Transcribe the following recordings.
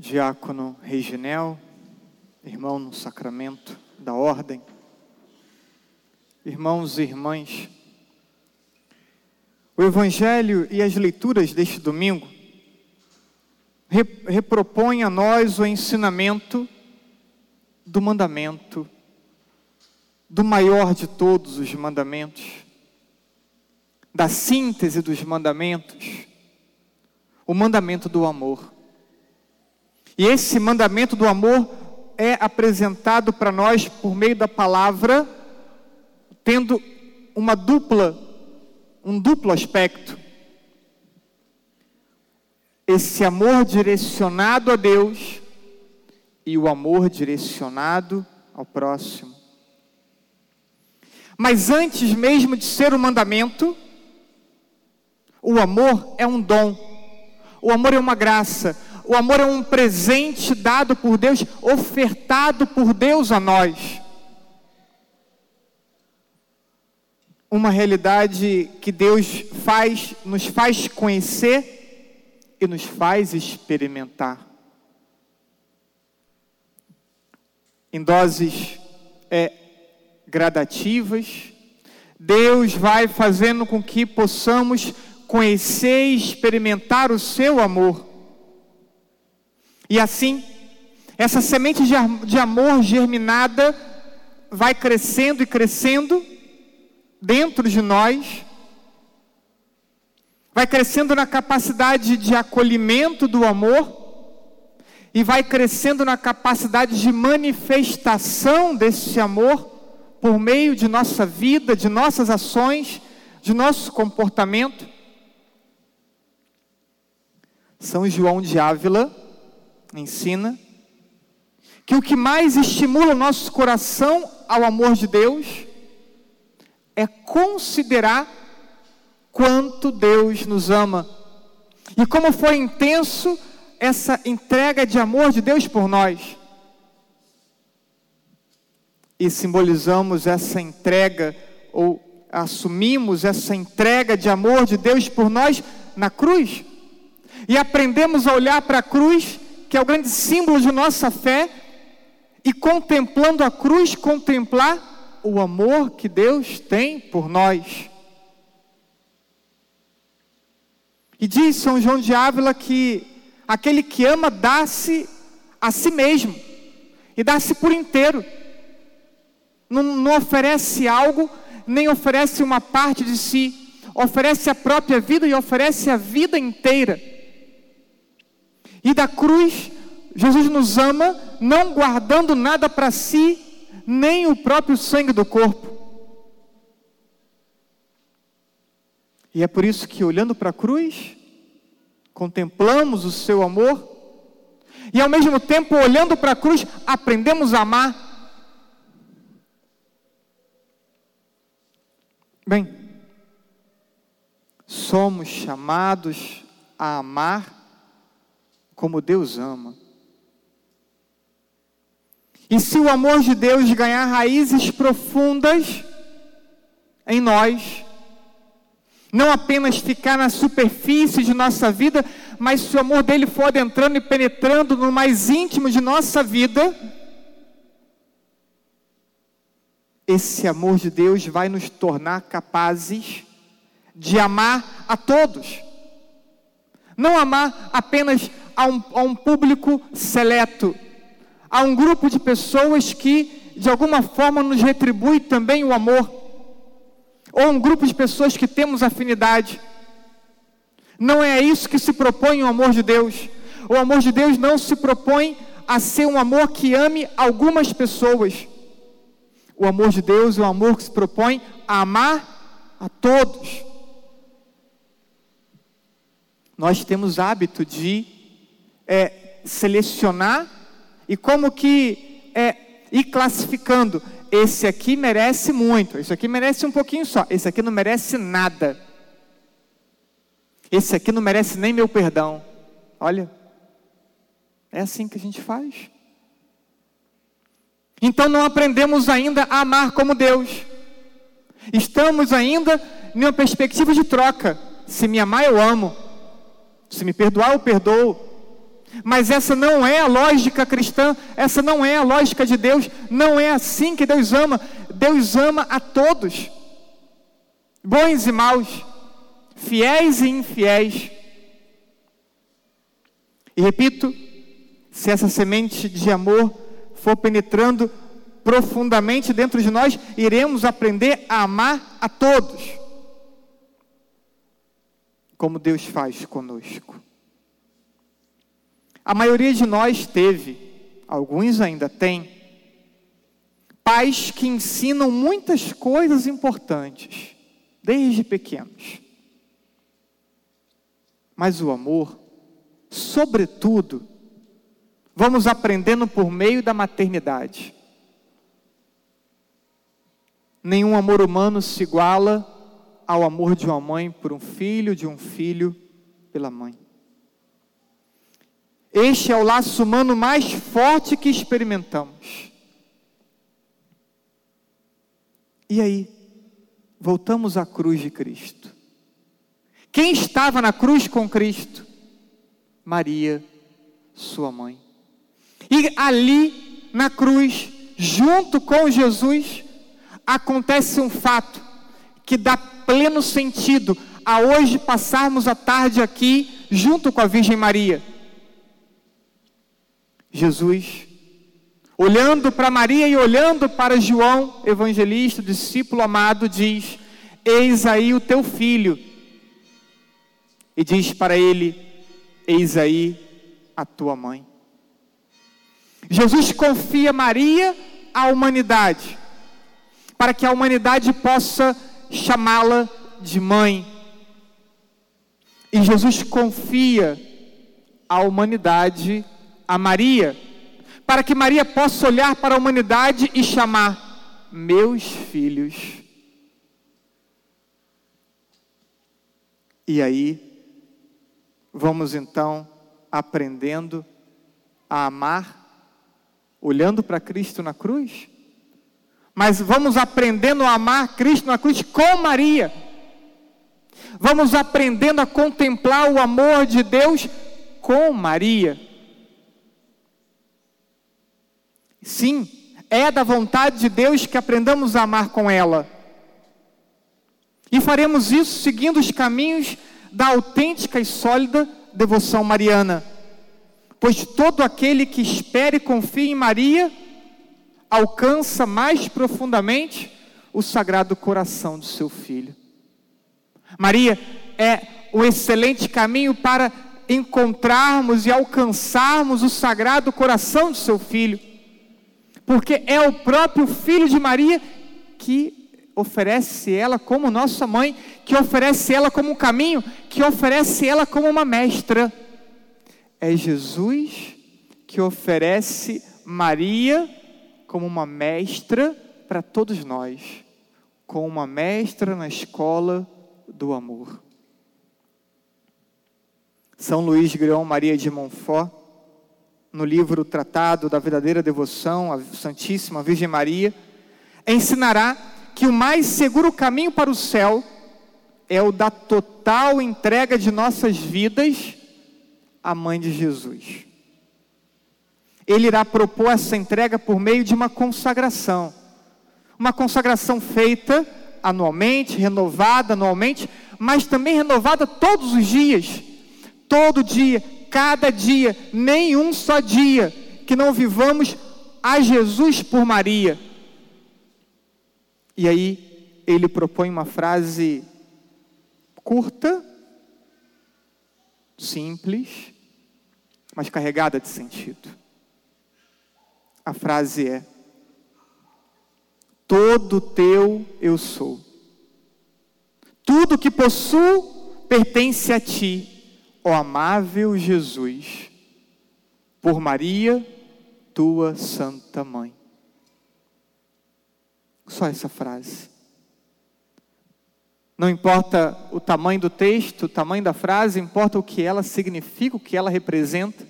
Diácono Reginel, irmão no sacramento da ordem, irmãos e irmãs, o Evangelho e as leituras deste domingo repropõem a nós o ensinamento do mandamento, do maior de todos os mandamentos, da síntese dos mandamentos, o mandamento do amor. E esse mandamento do amor é apresentado para nós por meio da palavra, tendo uma dupla, um duplo aspecto. Esse amor direcionado a Deus e o amor direcionado ao próximo. Mas antes mesmo de ser um mandamento, o amor é um dom, o amor é uma graça, o amor é um presente dado por Deus, ofertado por Deus a nós. Uma realidade que Deus faz, nos faz conhecer e nos faz experimentar. em doses é, gradativas. Deus vai fazendo com que possamos conhecer e experimentar o seu amor. E assim, essa semente de amor germinada vai crescendo e crescendo dentro de nós, vai crescendo na capacidade de acolhimento do amor e vai crescendo na capacidade de manifestação desse amor por meio de nossa vida, de nossas ações, de nosso comportamento. São João de Ávila ensina que o que mais estimula o nosso coração ao amor de Deus é considerar quanto Deus nos ama e como foi intenso essa entrega de amor de Deus por nós. E simbolizamos essa entrega, ou assumimos essa entrega de amor de Deus por nós na cruz. E aprendemos a olhar para a cruz, que é o grande símbolo de nossa fé, e contemplando a cruz, contemplar o amor que Deus tem por nós. E diz São João de Ávila que Aquele que ama dá-se a si mesmo e dá-se por inteiro. Não, não oferece algo, nem oferece uma parte de si, oferece a própria vida e oferece a vida inteira. E da cruz, Jesus nos ama, não guardando nada para si, nem o próprio sangue do corpo. E é por isso que, olhando para a cruz, contemplamos o seu amor e ao mesmo tempo, olhando para a cruz, aprendemos a amar. Bem, somos chamados a amar como Deus ama. E se o amor de Deus ganhar raízes profundas em nós, não apenas ficar na superfície de nossa vida, mas se o amor dele for adentrando e penetrando no mais íntimo de nossa vida, esse amor de Deus vai nos tornar capazes de amar a todos. Não amar apenas a um, a um público seleto, a um grupo de pessoas que de alguma forma nos retribui também o amor ou um grupo de pessoas que temos afinidade. Não é isso que se propõe o amor de Deus. O amor de Deus não se propõe a ser um amor que ame algumas pessoas. O amor de Deus é um amor que se propõe a amar a todos. Nós temos hábito de é, selecionar e como que é, ir classificando esse aqui merece muito, esse aqui merece um pouquinho só, esse aqui não merece nada. Esse aqui não merece nem meu perdão. Olha, é assim que a gente faz. Então não aprendemos ainda a amar como Deus. Estamos ainda em uma perspectiva de troca. Se me amar, eu amo. Se me perdoar, eu perdoo. Mas essa não é a lógica cristã, essa não é a lógica de Deus, não é assim que Deus ama. Deus ama a todos, bons e maus, fiéis e infiéis. E repito, se essa semente de amor for penetrando profundamente dentro de nós, iremos aprender a amar a todos, como Deus faz conosco. A maioria de nós teve, alguns ainda têm, pais que ensinam muitas coisas importantes, desde pequenos. Mas o amor, sobretudo, vamos aprendendo por meio da maternidade. Nenhum amor humano se iguala ao amor de uma mãe por um filho, de um filho pela mãe. Este é o laço humano mais forte que experimentamos. E aí, voltamos à cruz de Cristo. Quem estava na cruz com Cristo? Maria, sua mãe. E ali, na cruz, junto com Jesus, acontece um fato que dá pleno sentido a hoje passarmos a tarde aqui junto com a Virgem Maria. Jesus, olhando para Maria e olhando para João, evangelista, discípulo amado, diz: Eis aí o teu filho. E diz para ele: Eis aí a tua mãe. Jesus confia Maria à humanidade, para que a humanidade possa chamá-la de mãe. E Jesus confia à humanidade a Maria, para que Maria possa olhar para a humanidade e chamar meus filhos. E aí, vamos então aprendendo a amar, olhando para Cristo na cruz, mas vamos aprendendo a amar Cristo na cruz com Maria. Vamos aprendendo a contemplar o amor de Deus com Maria. Sim, é da vontade de Deus que aprendamos a amar com ela. E faremos isso seguindo os caminhos da autêntica e sólida devoção mariana. Pois todo aquele que espera e confia em Maria alcança mais profundamente o sagrado coração do seu filho. Maria é o excelente caminho para encontrarmos e alcançarmos o sagrado coração do seu filho porque é o próprio filho de Maria que oferece ela como nossa mãe, que oferece ela como um caminho, que oferece ela como uma mestra. É Jesus que oferece Maria como uma mestra para todos nós, como uma mestra na escola do amor. São Luís Grião Maria de Montfort no livro Tratado da Verdadeira Devoção à Santíssima Virgem Maria, ensinará que o mais seguro caminho para o céu é o da total entrega de nossas vidas à Mãe de Jesus. Ele irá propor essa entrega por meio de uma consagração. Uma consagração feita anualmente, renovada anualmente, mas também renovada todos os dias. Todo dia, cada dia, nenhum só dia, que não vivamos a Jesus por Maria. E aí, ele propõe uma frase curta, simples, mas carregada de sentido. A frase é: Todo teu eu sou. Tudo que possuo pertence a ti ó amável Jesus, por Maria, tua santa mãe. Só essa frase. Não importa o tamanho do texto, o tamanho da frase, importa o que ela significa, o que ela representa.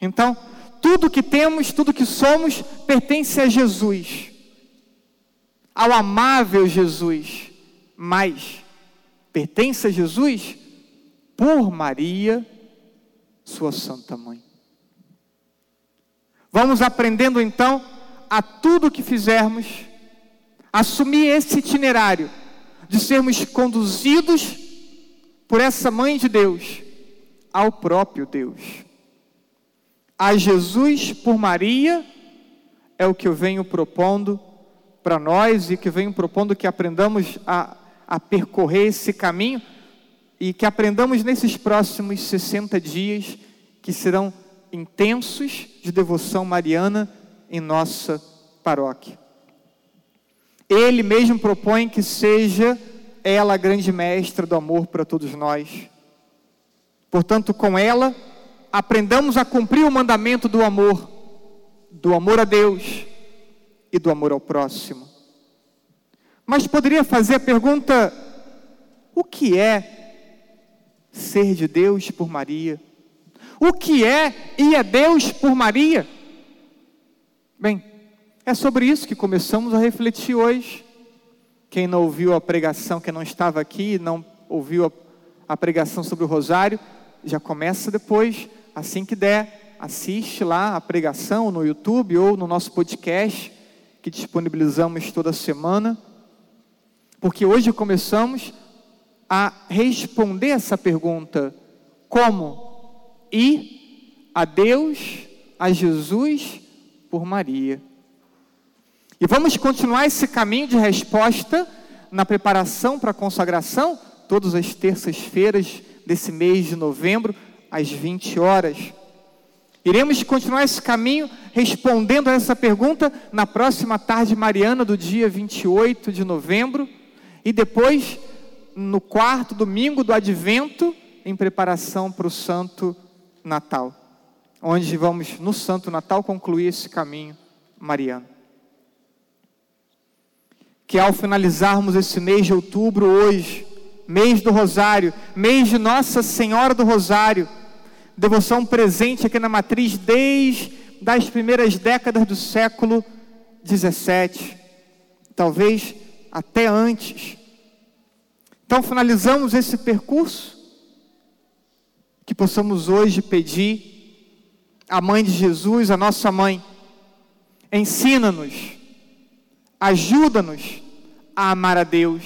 Então, tudo que temos, tudo que somos, pertence a Jesus, ao amável Jesus, mas pertence a Jesus por Maria, sua santa mãe. Vamos aprendendo então a tudo que fizermos, assumir esse itinerário de sermos conduzidos por essa mãe de Deus ao próprio Deus. A Jesus por Maria é o que eu venho propondo para nós e que venho propondo que aprendamos a, a percorrer esse caminho e que aprendamos nesses próximos 60 dias que serão intensos de devoção mariana em nossa paróquia. Ele mesmo propõe que seja ela a grande mestra do amor para todos nós. Portanto, com ela, aprendamos a cumprir o mandamento do amor, do amor a Deus e do amor ao próximo. Mas poderia fazer a pergunta: o que é ser de Deus por Maria? O que é ir a Deus por Maria? Bem, é sobre isso que começamos a refletir hoje. Quem não ouviu a pregação, quem não estava aqui, não ouviu a, a pregação sobre o rosário, já começa depois, assim que der, assiste lá a pregação no YouTube ou no nosso podcast que disponibilizamos toda semana. Porque hoje começamos a responder essa pergunta: como ir a Deus, a Jesus por Maria? E vamos continuar esse caminho de resposta na preparação para a consagração, todas as terças-feiras desse mês de novembro, às 20 horas. Iremos continuar esse caminho respondendo a essa pergunta na próxima tarde mariana do dia 28 de novembro e depois no quarto domingo do advento em preparação para o Santo Natal, onde vamos no Santo Natal concluir esse caminho mariano que ao finalizarmos esse mês de outubro hoje, mês do Rosário, mês de Nossa Senhora do Rosário, devoção presente aqui na matriz desde as primeiras décadas do século 17, talvez até antes. Então finalizamos esse percurso que possamos hoje pedir à mãe de Jesus, a nossa mãe, ensina-nos ajuda-nos a amar a Deus.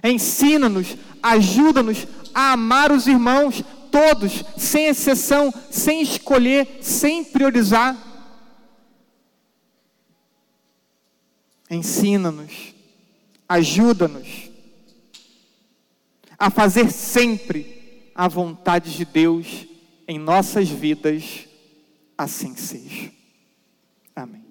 Ensina-nos, ajuda-nos a amar os irmãos, todos, sem exceção, sem escolher, sem priorizar. Ensina-nos, ajuda-nos a fazer sempre a vontade de Deus em nossas vidas, assim seja. Amém.